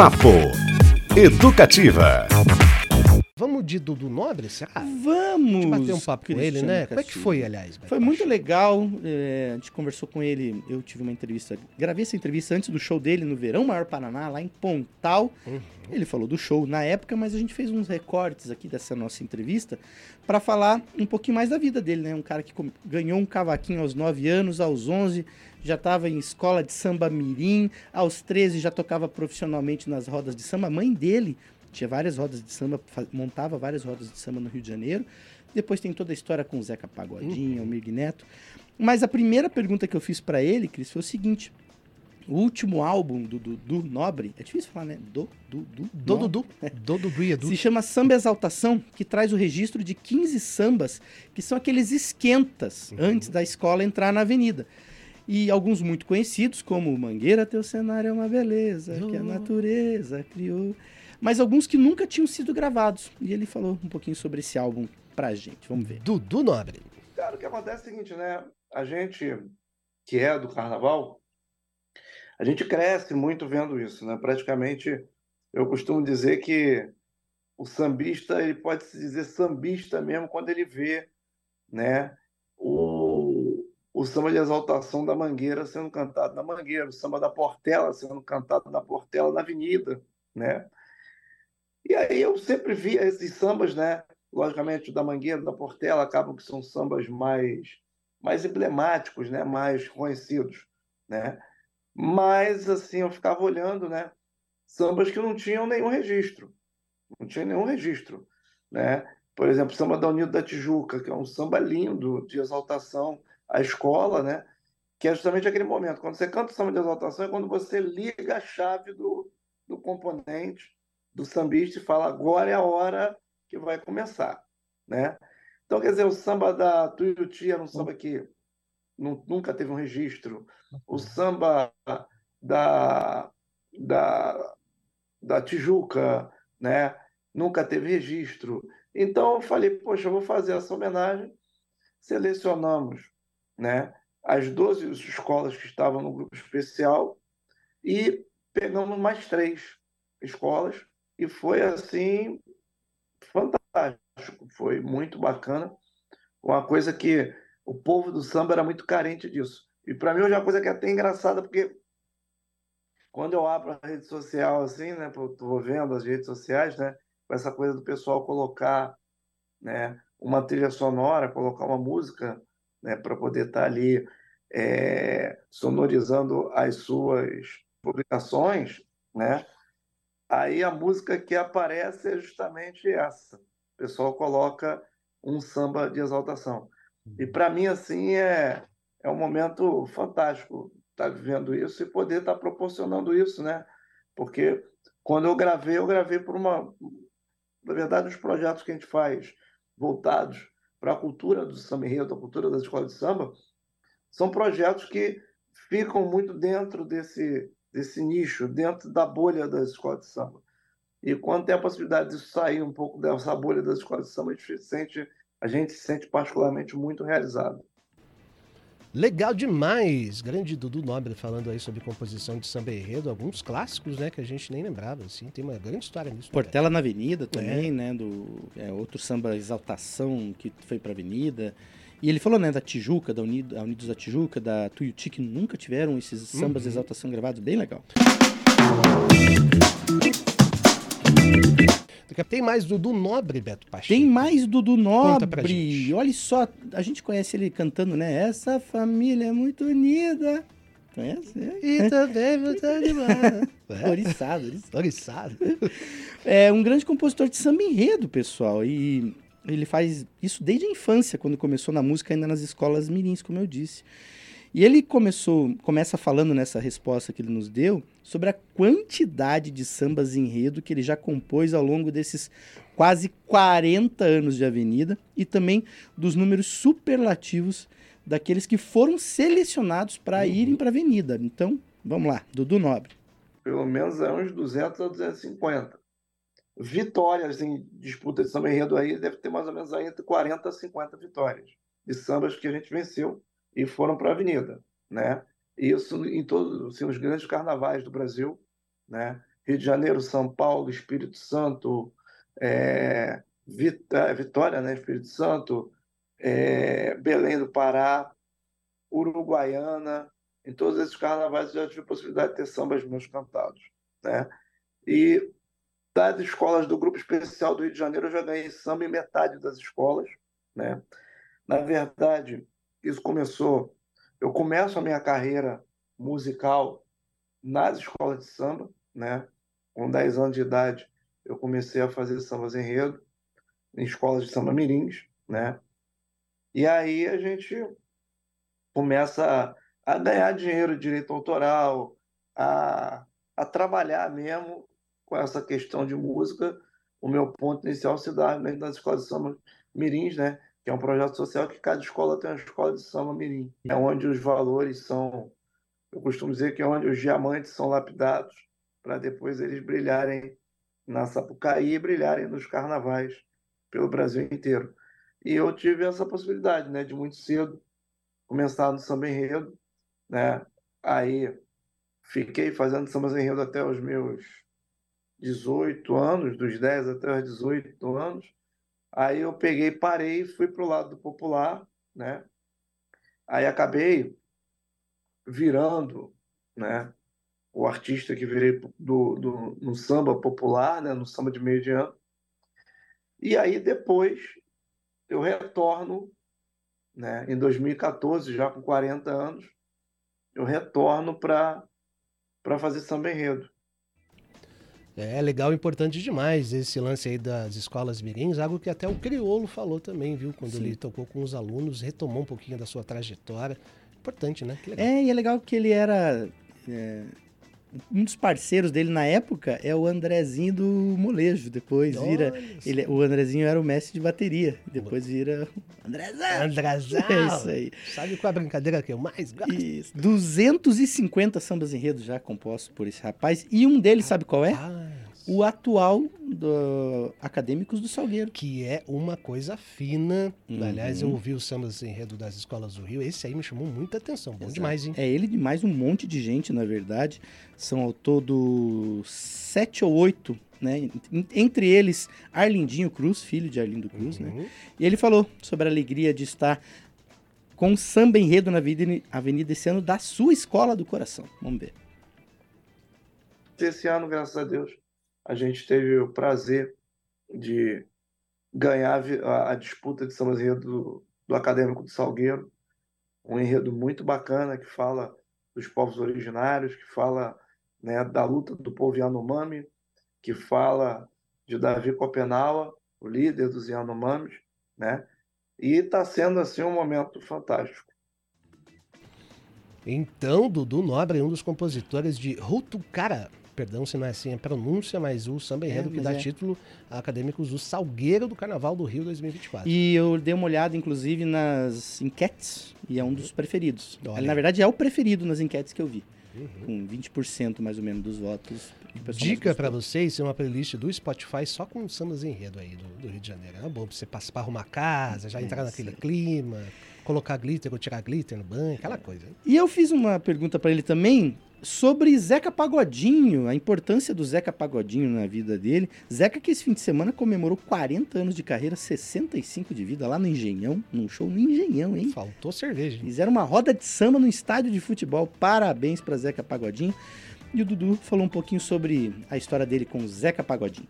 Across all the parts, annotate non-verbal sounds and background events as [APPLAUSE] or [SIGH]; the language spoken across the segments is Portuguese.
Papo Educativa. De Dudu Nobre, será? Vamos! bater um papo com ele, Cristiano né? Como é que foi, aliás? Foi muito legal. é, a gente conversou com ele. Eu tive uma entrevista. Gravei essa entrevista antes do show dele no Verão Maior Paraná, lá em Pontal. Uhum. Ele falou do show na época, mas a gente fez uns recortes aqui dessa nossa entrevista para falar um pouquinho mais da vida dele, né? Um cara que ganhou um cavaquinho aos 9 anos, aos 11 já estava em escola de samba mirim, aos 13 já tocava profissionalmente nas rodas de samba. A mãe dele tinha várias rodas de samba, montava várias rodas de samba no Rio de Janeiro. Depois tem toda a história com o Zeca Pagodinho, Almir Neto. Mas a primeira pergunta que eu fiz para ele, Cris, foi o seguinte: o último álbum do Dudu Nobre, é difícil falar, né? Do, do, do. Dudu. Do Dudu e Edu. Se chama Samba Exaltação, que traz o registro de 15 sambas, que são aqueles esquentas antes da escola entrar na avenida. E alguns muito conhecidos, como Mangueira, teu cenário é uma beleza, que a Oh. natureza criou. Mas alguns que nunca tinham sido gravados. E ele falou um pouquinho sobre esse álbum pra gente. Vamos ver. Dudu Nobre. Cara, o que acontece é o seguinte, né? A gente que é do carnaval, a gente cresce muito vendo isso, né? Praticamente, eu costumo dizer que o sambista, ele pode se dizer sambista mesmo quando ele vê, né? O, o samba de exaltação da Mangueira sendo cantado na Mangueira, o samba da Portela sendo cantado na Portela na Avenida, né? E aí eu sempre via esses sambas, né? logicamente o da Mangueira, da Portela, acabam que são sambas mais mais emblemáticos, né, mais conhecidos, né? Mas assim, eu ficava olhando, né, sambas que não tinham nenhum registro. Não tinha nenhum registro, né? Por exemplo, o samba da Unido da Tijuca, que é um samba lindo de exaltação à escola, né? Que é justamente aquele momento. Quando você canta o samba de exaltação, é quando você liga a chave do, do componente, do sambista e fala: agora é a hora que vai começar, né? Então, quer dizer, o samba da Tuiuti era um samba que nu- nunca teve um registro. O samba da, da, da Tijuca, né? Nunca teve registro. Então, eu falei, poxa, eu vou fazer essa homenagem. Selecionamos, né? As 12 escolas que estavam no grupo especial e pegamos mais três escolas e foi assim fantástico, foi muito bacana. Uma coisa que o povo do samba era muito carente disso. E para mim hoje é uma coisa que é até engraçada, porque quando eu abro a rede social assim, né, eu tô vendo as redes sociais, né, com essa coisa do pessoal colocar, né, uma trilha sonora, colocar uma música, né, para poder estar ali é, sonorizando as suas publicações, né? Aí a música que aparece é justamente essa. O pessoal coloca um samba de exaltação. E para mim, assim, é, é um momento fantástico estar vivendo isso e poder estar proporcionando isso, né? Porque quando eu gravei, eu gravei por uma. Na verdade, os projetos que a gente faz voltados para a cultura do samba enredo, a cultura das escolas de samba, são projetos que ficam muito dentro desse, desse nicho, dentro da bolha das escolas de samba. E quando tem a possibilidade de sair um pouco dessa bolha das escolas de samba, a gente se sente, a gente se sente particularmente muito realizado. Legal demais. Grande Dudu Nobre falando aí sobre composição de samba enredo, alguns clássicos, né, que a gente nem lembrava, assim. Tem uma grande história nisso. né, Portela na Avenida também, né? Do, é, outro samba Exaltação que foi pra Avenida. E ele falou, né, da Tijuca, da Unido, a Unidos da Tijuca, da Tuiuti, que nunca tiveram esses sambas de Uhum. exaltação gravados, bem legal. Tem mais Dudu Nobre, Beto Pacheco. Tem mais Dudu Nobre. Olha só, a gente conhece ele cantando, né? Essa família é muito unida. Conhece? E também você animada. É, Oriçado, oriçado. Oriçado. É um grande compositor de samba enredo, pessoal. E ele faz isso desde a infância, quando começou na música, ainda nas escolas mirins, como eu disse. E ele começou, começa falando nessa resposta que ele nos deu sobre a quantidade de sambas enredo que ele já compôs ao longo desses quase 40 anos de avenida e também dos números superlativos daqueles que foram selecionados para irem para a avenida. Então, vamos lá, Dudu Nobre. Pelo menos é uns 200 a 250. Vitórias em disputa de samba enredo aí deve ter mais ou menos aí entre 40 a 50 vitórias de sambas que a gente venceu e foram para a avenida, né? Isso em todos assim, os grandes carnavais do Brasil, né? Rio de Janeiro, São Paulo, Espírito Santo, é, Vitória, né, Espírito Santo, é, Belém do Pará, Uruguaiana, em todos esses carnavais eu já tive a possibilidade de ter sambas meus cantados. Né? E das escolas do Grupo Especial do Rio de Janeiro, eu já ganhei samba em metade das escolas. Né? Na verdade, isso começou. Eu começo a minha carreira musical nas escolas de samba. Né? Com 10 anos de idade, eu comecei a fazer sambas enredo em escolas de samba mirins. Né? E aí a gente começa a, ganhar dinheiro direito autoral, a, a trabalhar mesmo com essa questão de música. O meu ponto inicial se dá nas escolas de samba mirins, né? que é um projeto social que cada escola tem uma escola de samba mirim. É onde os valores são, eu costumo dizer que é onde os diamantes são lapidados para depois eles brilharem na Sapucaí e brilharem nos carnavais pelo Brasil inteiro. E eu tive essa possibilidade, né, de muito cedo começar no samba enredo, né? Aí fiquei fazendo samba enredo até os meus 18 anos, dos 10 até os 18 anos. Aí eu peguei, parei fui para o lado do popular, né? Aí acabei virando, né? O artista que virei do, do, no samba popular, né? No samba de meio de ano. E aí depois eu retorno né? Em 2014, já com 40 anos, eu retorno para fazer samba enredo. É legal, importante demais esse lance aí das escolas mirins, algo que até o Criolo falou também, viu? Quando Sim. ele tocou com os alunos, retomou um pouquinho da sua trajetória. Importante, né? É, e é legal que ele era é, um dos parceiros dele na época é o Andrezinho do Molejo. Depois vira. Ele, o Andrezinho era o mestre de bateria. Depois vira. Andrezão! Andrezão! É isso aí. Sabe qual é a brincadeira que eu mais gosto? Isso. 250 sambas enredos já compostos por esse rapaz. E um deles, sabe qual é? Ah o atual do Acadêmicos do Salgueiro. Que é uma coisa fina. Uhum. Aliás, eu ouvi o sambas enredo das escolas do Rio. Esse aí me chamou muita atenção. Bom Exato. demais, hein? É ele de mais um monte de gente, na verdade. São ao todo sete ou oito né? Entre eles, Arlindinho Cruz, filho de Arlindo Cruz, né? uhum. né? E ele falou sobre a alegria de estar com samba enredo na Avenida esse ano da sua escola do coração. Vamos ver. Esse ano, graças a Deus, a gente teve o prazer de ganhar a, a disputa de samba enredo do, do Acadêmico do Salgueiro, um enredo muito bacana que fala dos povos originários, que fala né, da luta do povo Yanomami, que fala de Davi Copenaua, o líder dos Yanomamis, né? E está sendo assim um momento fantástico. Então, Dudu Nobre um dos compositores de Rutucara, perdão se não é assim a pronúncia, mas o samba enredo é, que dá é. título a acadêmicos do Salgueiro do Carnaval do Rio 2024. E eu dei uma olhada, inclusive, nas enquetes, e é um dos preferidos. Ele, na verdade, é o preferido nas enquetes que eu vi. Uhum. Com 20% mais ou menos dos votos. Dica para vocês, é uma playlist do Spotify só com sambas enredo aí do, do Rio de Janeiro. É bom pra você passar para arrumar casa, já é, entrar naquele clima, colocar glitter ou tirar glitter no banho, aquela coisa. E eu fiz uma pergunta para ele também, sobre Zeca Pagodinho, a importância do Zeca Pagodinho na vida dele. Zeca que esse fim de semana comemorou 40 anos de carreira, 65 de vida lá no Engenhão, num show no Engenhão, hein? Faltou cerveja. Hein? Fizeram uma roda de samba no estádio de futebol. Parabéns para Zeca Pagodinho. E o Dudu falou um pouquinho sobre a história dele com Zeca Pagodinho.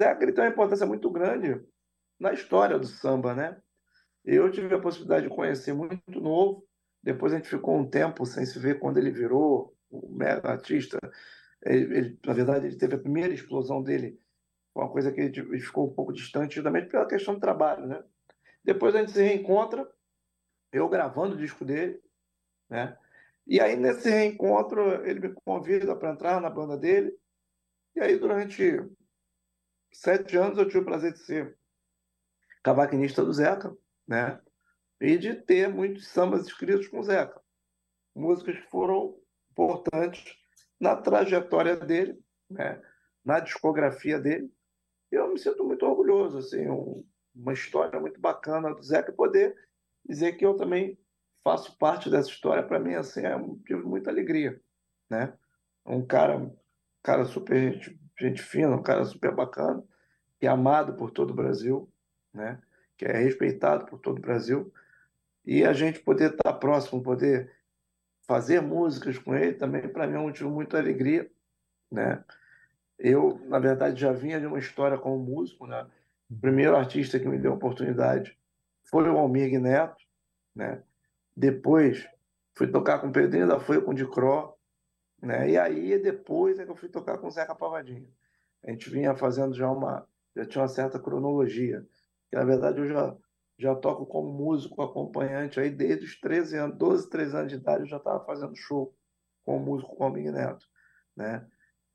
Zeca ele tem uma importância muito grande na história do samba, né? Eu tive a possibilidade de conhecer muito novo, depois a gente ficou um tempo sem se ver quando ele virou o mega artista. Ele, ele, na verdade, ele teve a primeira explosão dele, uma coisa que ele ficou um pouco distante, justamente pela questão do trabalho, né? Depois a gente se reencontra, eu gravando o disco dele, né? E aí, nesse reencontro, ele me convida para entrar na banda dele. E aí, durante sete anos, eu tive o prazer de ser cavaquinista do Zeca, né? e de ter muitos sambas escritos com Zeca. Músicas que foram importantes na trajetória dele, né? na discografia dele. E eu me sinto muito orgulhoso, assim, um, uma história muito bacana do Zeca, poder dizer que eu também faço parte dessa história, para mim, assim, é um motivo de muita alegria, né? um cara, cara super gente, gente fina, um cara super bacana, que é amado por todo o Brasil, né? Que é respeitado por todo o Brasil. E a gente poder estar próximo, poder fazer músicas com ele, também para mim é um motivo muito alegria. Né? Eu, na verdade, já vinha de uma história como músico. Né? O primeiro artista que me deu a oportunidade foi o Almir Neto. Né? Depois fui tocar com o Pedrinho da Folha, com o Dicró. Né? E aí, depois é que eu fui tocar com o Zeca Pavadinho. A gente vinha fazendo já uma já tinha uma certa cronologia. Que, na verdade, eu já, já toco como músico acompanhante aí desde os 13 anos, 12, 13 anos de idade, eu já estava fazendo show com músico com o Big Neto, né?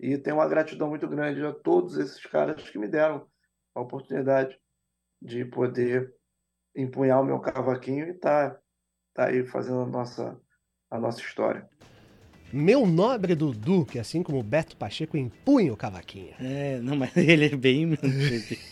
E tenho uma gratidão muito grande a todos esses caras que me deram a oportunidade de poder empunhar o meu cavaquinho e estar tá, tá aí fazendo a nossa, a nossa história. Meu nobre Dudu, que assim como Beto Pacheco empunha o cavaquinho. É, não, mas [LAUGHS] ele é bem. [LAUGHS]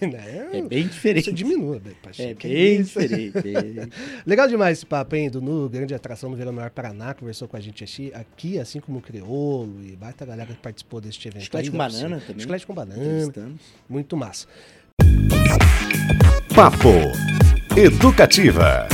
é bem diferente. Você diminua, Beto Pacheco. É bem diferente. [LAUGHS] Legal demais esse papo, hein, Dudu? Grande atração no Verão Maior Paraná, conversou com a gente aqui, assim como o Criolo e baita galera que participou deste evento. Chiclete com banana também. Chiclete com banana. Muito massa. Papo Educativa.